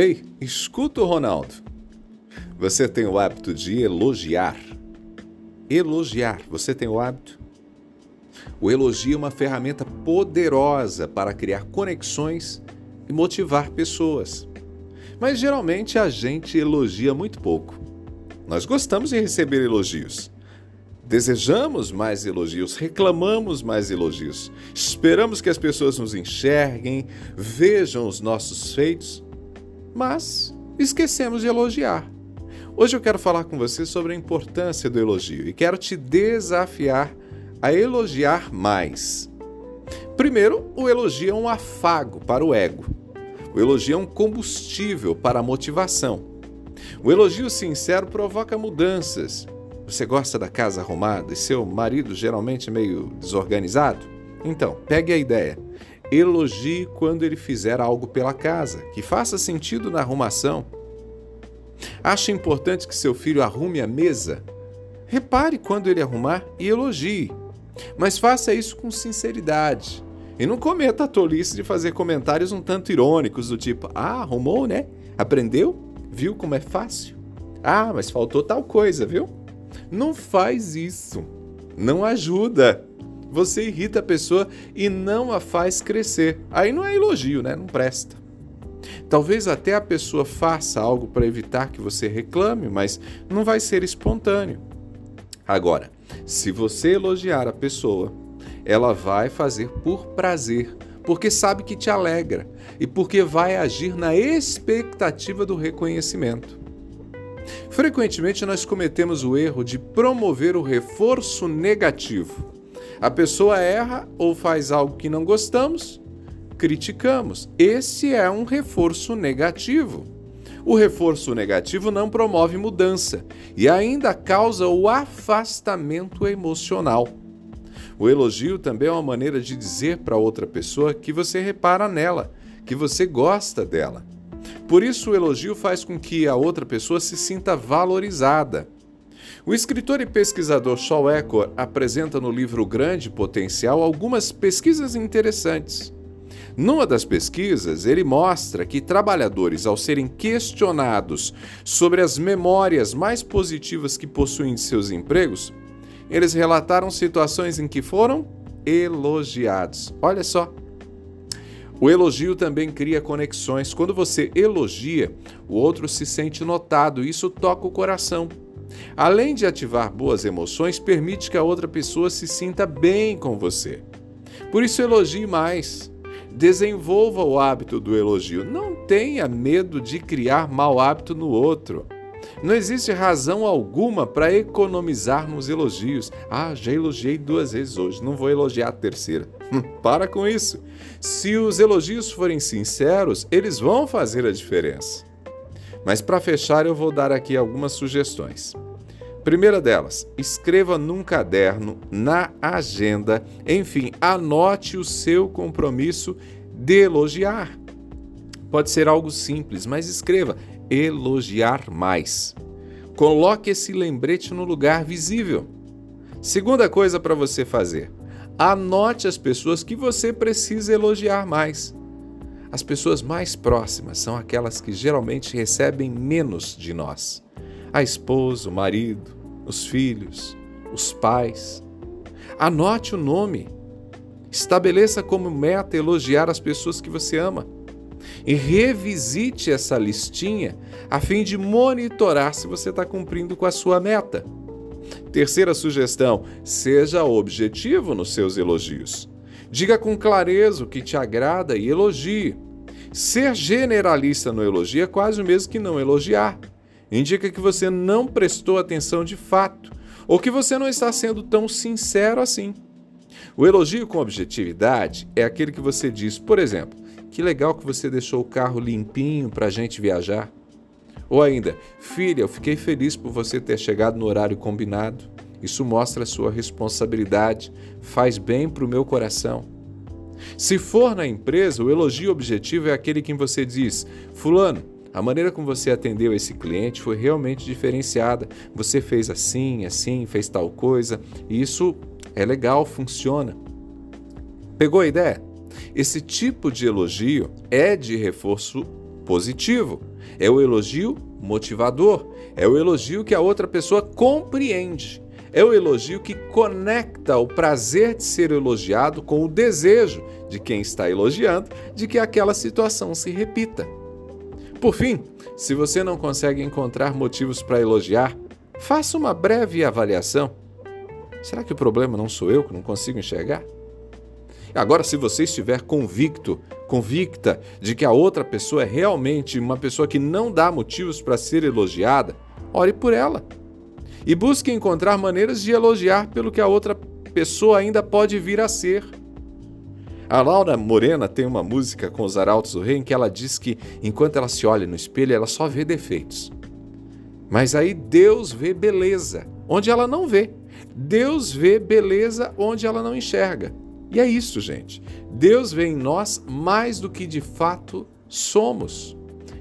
Ei, escuta o Ronaldo. Você tem o hábito de elogiar? Elogiar, você tem o hábito? O elogio é uma ferramenta poderosa para criar conexões e motivar pessoas. Mas geralmente a gente elogia muito pouco. Nós gostamos de receber elogios. Desejamos mais elogios, reclamamos mais elogios, esperamos que as pessoas nos enxerguem, vejam os nossos feitos, mas esquecemos de elogiar. Hoje eu quero falar com você sobre a importância do elogio e quero te desafiar a elogiar mais. Primeiro, o elogio é um afago para o ego. O elogio é um combustível para a motivação. O elogio sincero provoca mudanças, você gosta da casa arrumada e seu marido geralmente meio desorganizado? Então, pegue a ideia. Elogie quando ele fizer algo pela casa, que faça sentido na arrumação. Acha importante que seu filho arrume a mesa? Repare quando ele arrumar e elogie. Mas faça isso com sinceridade. E não cometa a tolice de fazer comentários um tanto irônicos, do tipo: Ah, arrumou, né? Aprendeu? Viu como é fácil? Ah, mas faltou tal coisa, viu? Não faz isso. Não ajuda. Você irrita a pessoa e não a faz crescer. Aí não é elogio, né? Não presta. Talvez até a pessoa faça algo para evitar que você reclame, mas não vai ser espontâneo. Agora, se você elogiar a pessoa, ela vai fazer por prazer, porque sabe que te alegra e porque vai agir na expectativa do reconhecimento. Frequentemente nós cometemos o erro de promover o reforço negativo. A pessoa erra ou faz algo que não gostamos, criticamos. Esse é um reforço negativo. O reforço negativo não promove mudança e ainda causa o afastamento emocional. O elogio também é uma maneira de dizer para outra pessoa que você repara nela, que você gosta dela. Por isso, o elogio faz com que a outra pessoa se sinta valorizada. O escritor e pesquisador Shaw Eckhor apresenta no livro Grande Potencial algumas pesquisas interessantes. Numa das pesquisas, ele mostra que trabalhadores, ao serem questionados sobre as memórias mais positivas que possuem de seus empregos, eles relataram situações em que foram elogiados. Olha só, o elogio também cria conexões. Quando você elogia, o outro se sente notado e isso toca o coração. Além de ativar boas emoções, permite que a outra pessoa se sinta bem com você. Por isso, elogie mais. Desenvolva o hábito do elogio. Não tenha medo de criar mau hábito no outro. Não existe razão alguma para economizarmos elogios. Ah, já elogiei duas vezes hoje, não vou elogiar a terceira. para com isso. Se os elogios forem sinceros, eles vão fazer a diferença. Mas para fechar, eu vou dar aqui algumas sugestões. Primeira delas, escreva num caderno, na agenda, enfim, anote o seu compromisso de elogiar. Pode ser algo simples, mas escreva elogiar mais. Coloque esse lembrete no lugar visível. Segunda coisa para você fazer: anote as pessoas que você precisa elogiar mais. As pessoas mais próximas são aquelas que geralmente recebem menos de nós: a esposa, o marido, os filhos, os pais. Anote o nome. Estabeleça como meta elogiar as pessoas que você ama e revisite essa listinha a fim de monitorar se você está cumprindo com a sua meta. Terceira sugestão: seja objetivo nos seus elogios. Diga com clareza o que te agrada e elogie. Ser generalista no elogio é quase o mesmo que não elogiar. Indica que você não prestou atenção de fato ou que você não está sendo tão sincero assim. O elogio com objetividade é aquele que você diz, por exemplo, que legal que você deixou o carro limpinho para a gente viajar. Ou ainda, filha, eu fiquei feliz por você ter chegado no horário combinado. Isso mostra a sua responsabilidade, faz bem para o meu coração. Se for na empresa, o elogio objetivo é aquele que você diz: Fulano, a maneira como você atendeu esse cliente foi realmente diferenciada. Você fez assim, assim, fez tal coisa, e isso é legal, funciona. Pegou a ideia? Esse tipo de elogio é de reforço positivo, é o elogio motivador, é o elogio que a outra pessoa compreende, é o elogio que conecta o prazer de ser elogiado com o desejo de quem está elogiando de que aquela situação se repita. Por fim, se você não consegue encontrar motivos para elogiar, faça uma breve avaliação. Será que o problema não sou eu que não consigo enxergar? Agora, se você estiver convicto, convicta de que a outra pessoa é realmente uma pessoa que não dá motivos para ser elogiada, ore por ela. E busque encontrar maneiras de elogiar pelo que a outra pessoa ainda pode vir a ser. A Laura Morena tem uma música com os Arautos do Rei em que ela diz que enquanto ela se olha no espelho, ela só vê defeitos. Mas aí Deus vê beleza onde ela não vê. Deus vê beleza onde ela não enxerga. E é isso, gente. Deus vê em nós mais do que de fato somos.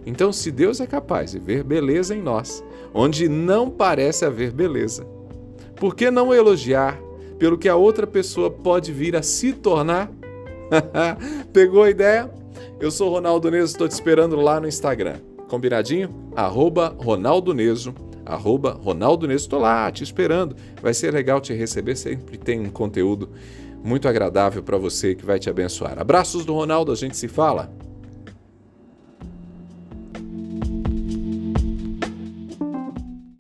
Então, se Deus é capaz de ver beleza em nós, onde não parece haver beleza, por que não elogiar pelo que a outra pessoa pode vir a se tornar? Pegou a ideia? Eu sou Ronaldo Neso, estou te esperando lá no Instagram. Combinadinho? Arroba Ronaldo Neso, arroba Ronaldo Neso. Estou lá te esperando. Vai ser legal te receber, sempre tem um conteúdo muito agradável para você que vai te abençoar. Abraços do Ronaldo, a gente se fala.